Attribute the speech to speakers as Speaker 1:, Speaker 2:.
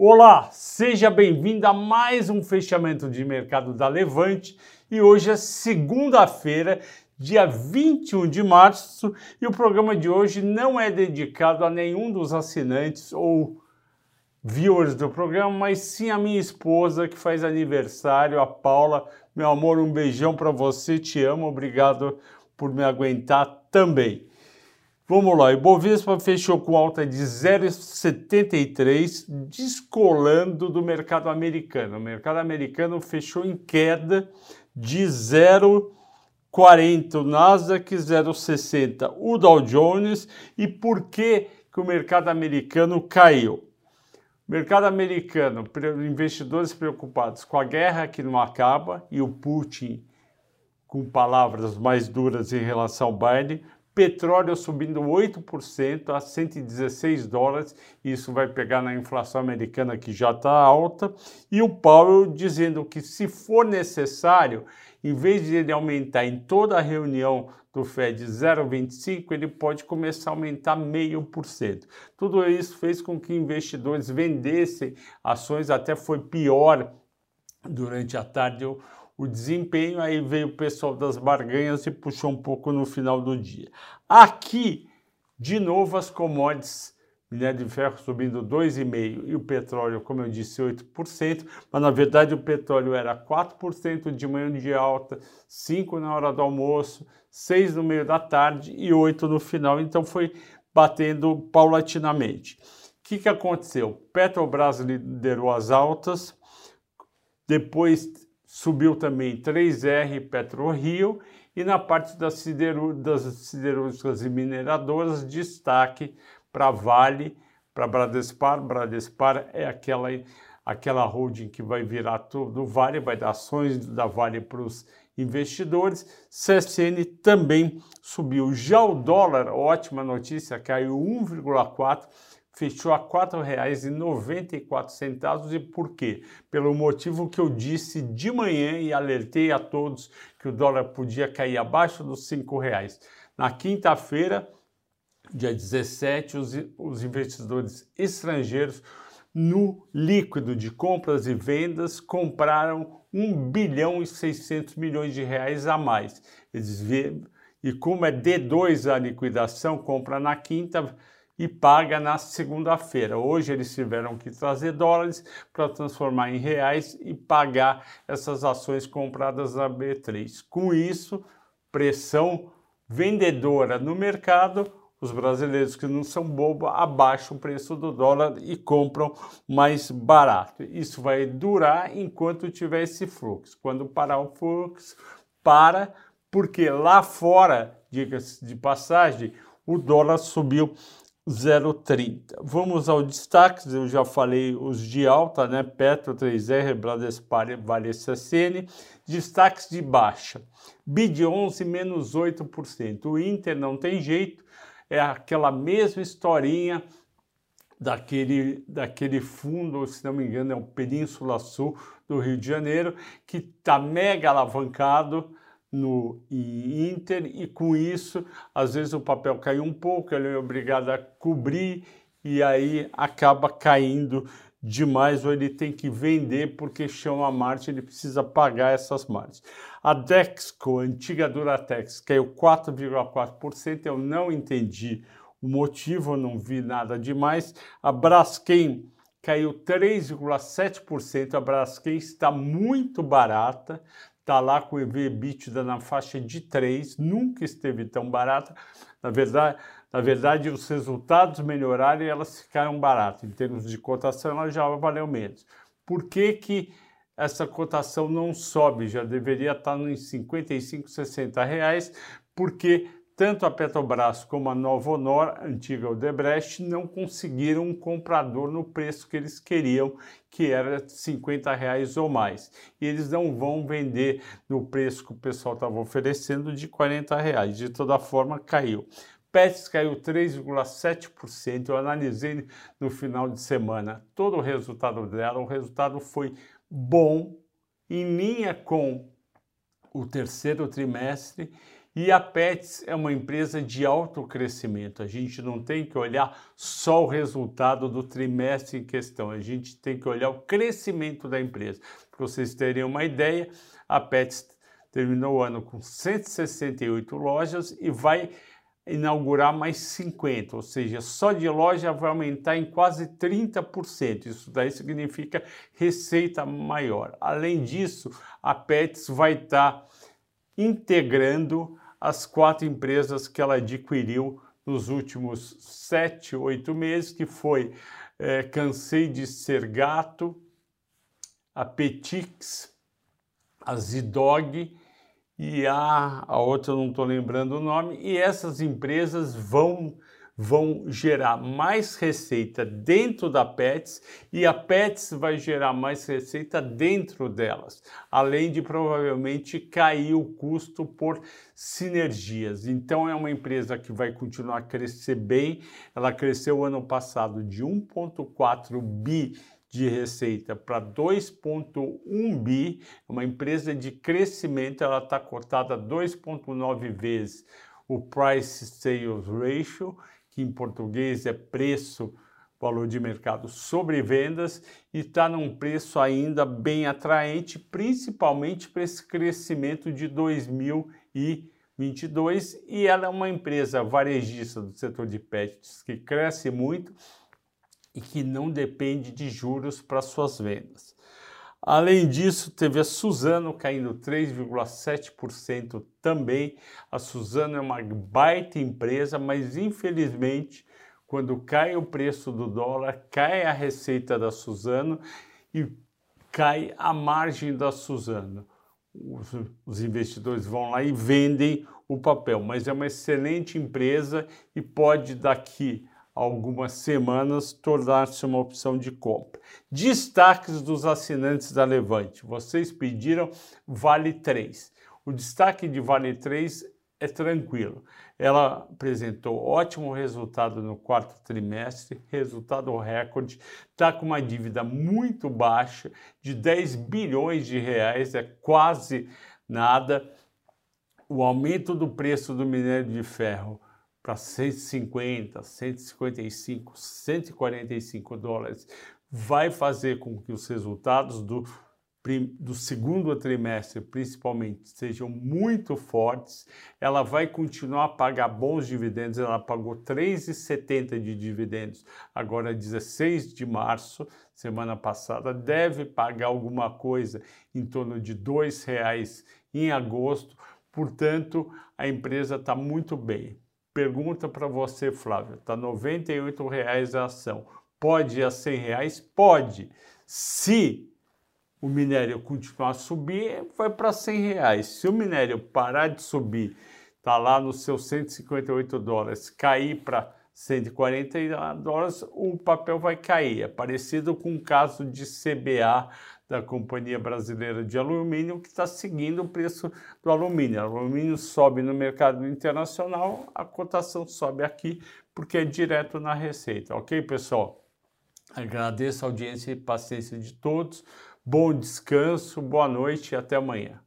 Speaker 1: Olá, seja bem-vindo a mais um fechamento de mercado da Levante e hoje é segunda-feira, dia 21 de março, e o programa de hoje não é dedicado a nenhum dos assinantes ou viewers do programa, mas sim a minha esposa que faz aniversário, a Paula. Meu amor, um beijão para você, te amo, obrigado por me aguentar também. Vamos lá, Ibovespa fechou com alta de 0,73, descolando do mercado americano. O mercado americano fechou em queda de 0,40, o Nasdaq 0,60, o Dow Jones. E por que, que o mercado americano caiu? Mercado americano, investidores preocupados com a guerra que não acaba e o Putin com palavras mais duras em relação ao Biden, petróleo subindo 8% a 116 dólares, isso vai pegar na inflação americana que já está alta, e o Powell dizendo que se for necessário, em vez de ele aumentar em toda a reunião do Fed 0,25, ele pode começar a aumentar meio por cento. Tudo isso fez com que investidores vendessem ações, até foi pior durante a tarde o desempenho, aí veio o pessoal das barganhas e puxou um pouco no final do dia. Aqui, de novo, as commodities, minério de ferro subindo 2,5% e o petróleo, como eu disse, 8%, mas na verdade o petróleo era 4% de manhã de alta, 5% na hora do almoço, 6% no meio da tarde e 8% no final, então foi batendo paulatinamente. O que, que aconteceu? Petrobras liderou as altas, depois subiu também 3R PetroRio e na parte das, das siderúrgicas e mineradoras, destaque para Vale, para Bradespar. Bradespar é aquela, aquela holding que vai virar tudo Vale, vai dar ações da Vale para os investidores. CSN também subiu. Já o dólar, ótima notícia, caiu 1,4% fechou a R$ 4,94. E por quê? Pelo motivo que eu disse de manhã e alertei a todos que o dólar podia cair abaixo dos R$ reais. Na quinta-feira, dia 17, os, os investidores estrangeiros no líquido de compras e vendas compraram 1 bilhão e 600 milhões de reais a mais. Eles vê, e como é D2 a liquidação, compra na quinta, e paga na segunda-feira. Hoje eles tiveram que trazer dólares para transformar em reais e pagar essas ações compradas na B3. Com isso, pressão vendedora no mercado, os brasileiros que não são bobos abaixam o preço do dólar e compram mais barato. Isso vai durar enquanto tiver esse fluxo. Quando parar o fluxo, para, porque lá fora, diga-se de passagem, o dólar subiu 0,30. Vamos ao destaques, eu já falei os de alta, né? Petro 3R, Bradespar, Vale SSN. Destaques de baixa. BID 11 menos 8%. O Inter não tem jeito, é aquela mesma historinha daquele, daquele fundo, se não me engano, é o Península Sul do Rio de Janeiro, que está mega alavancado no Inter e com isso, às vezes o papel cai um pouco, ele é obrigado a cobrir e aí acaba caindo demais ou ele tem que vender porque chama a Marte, ele precisa pagar essas margens. A Dexco, a antiga Duratex, caiu 4,4%, eu não entendi o motivo, eu não vi nada demais. A Braskem caiu 3,7%, a Braskem está muito barata, está lá com o EV/EBITDA na faixa de 3, nunca esteve tão barata. Na verdade, na verdade, os resultados melhoraram e elas ficaram baratas. Em termos de cotação, ela já valeu menos. Por que, que essa cotação não sobe? Já deveria estar nos 55, 60 reais, porque tanto a Petrobras como a Nova Honor, antiga Odebrecht, não conseguiram um comprador no preço que eles queriam, que era 50 reais ou mais. E eles não vão vender no preço que o pessoal estava oferecendo de 40 reais. De toda forma, caiu. Pets caiu 3,7%. Eu analisei no final de semana todo o resultado dela. O resultado foi bom, em linha com o terceiro trimestre E a Pets é uma empresa de alto crescimento. A gente não tem que olhar só o resultado do trimestre em questão, a gente tem que olhar o crescimento da empresa. Para vocês terem uma ideia, a Pets terminou o ano com 168 lojas e vai inaugurar mais 50, ou seja, só de loja vai aumentar em quase 30%. Isso daí significa receita maior. Além disso, a Pets vai estar integrando as quatro empresas que ela adquiriu nos últimos sete, oito meses, que foi é, Cansei de Ser Gato, a Petix, a Zidog e a, a outra não estou lembrando o nome, e essas empresas vão vão gerar mais receita dentro da Pets e a Pets vai gerar mais receita dentro delas, além de provavelmente cair o custo por sinergias. Então é uma empresa que vai continuar a crescer bem. Ela cresceu ano passado de 1.4 bi de receita para 2,1 bi, uma empresa de crescimento, ela está cotada 2,9 vezes o Price Sales Ratio, que em português é preço valor de mercado sobre vendas e está num preço ainda bem atraente, principalmente para esse crescimento de 2022 e ela é uma empresa varejista do setor de pets que cresce muito e que não depende de juros para suas vendas. Além disso, teve a Suzano caindo 3,7% também. A Suzano é uma baita empresa, mas infelizmente, quando cai o preço do dólar, cai a receita da Suzano e cai a margem da Suzano. Os, os investidores vão lá e vendem o papel, mas é uma excelente empresa e pode daqui algumas semanas tornar-se uma opção de compra. Destaques dos assinantes da Levante. Vocês pediram Vale 3. O destaque de Vale 3 é tranquilo. Ela apresentou ótimo resultado no quarto trimestre, resultado recorde, está com uma dívida muito baixa, de 10 bilhões de reais, é quase nada. O aumento do preço do minério de ferro para 150, 155, 145 dólares, vai fazer com que os resultados do, do segundo trimestre, principalmente, sejam muito fortes. Ela vai continuar a pagar bons dividendos. Ela pagou 3,70 de dividendos agora 16 de março, semana passada. Deve pagar alguma coisa em torno de R$ 2,00 em agosto. Portanto, a empresa está muito bem. Pergunta para você, Flávio, está R$ 98,00 a ação. Pode ir a R$ 100,00? Pode. Se o minério continuar a subir, vai para R$ 100,00. Se o minério parar de subir, está lá nos seus 158 dólares, cair para 140 dólares, o papel vai cair. É parecido com o caso de CBA da Companhia Brasileira de Alumínio, que está seguindo o preço do alumínio. O alumínio sobe no mercado internacional, a cotação sobe aqui, porque é direto na receita. Ok, pessoal? Agradeço a audiência e paciência de todos. Bom descanso, boa noite e até amanhã.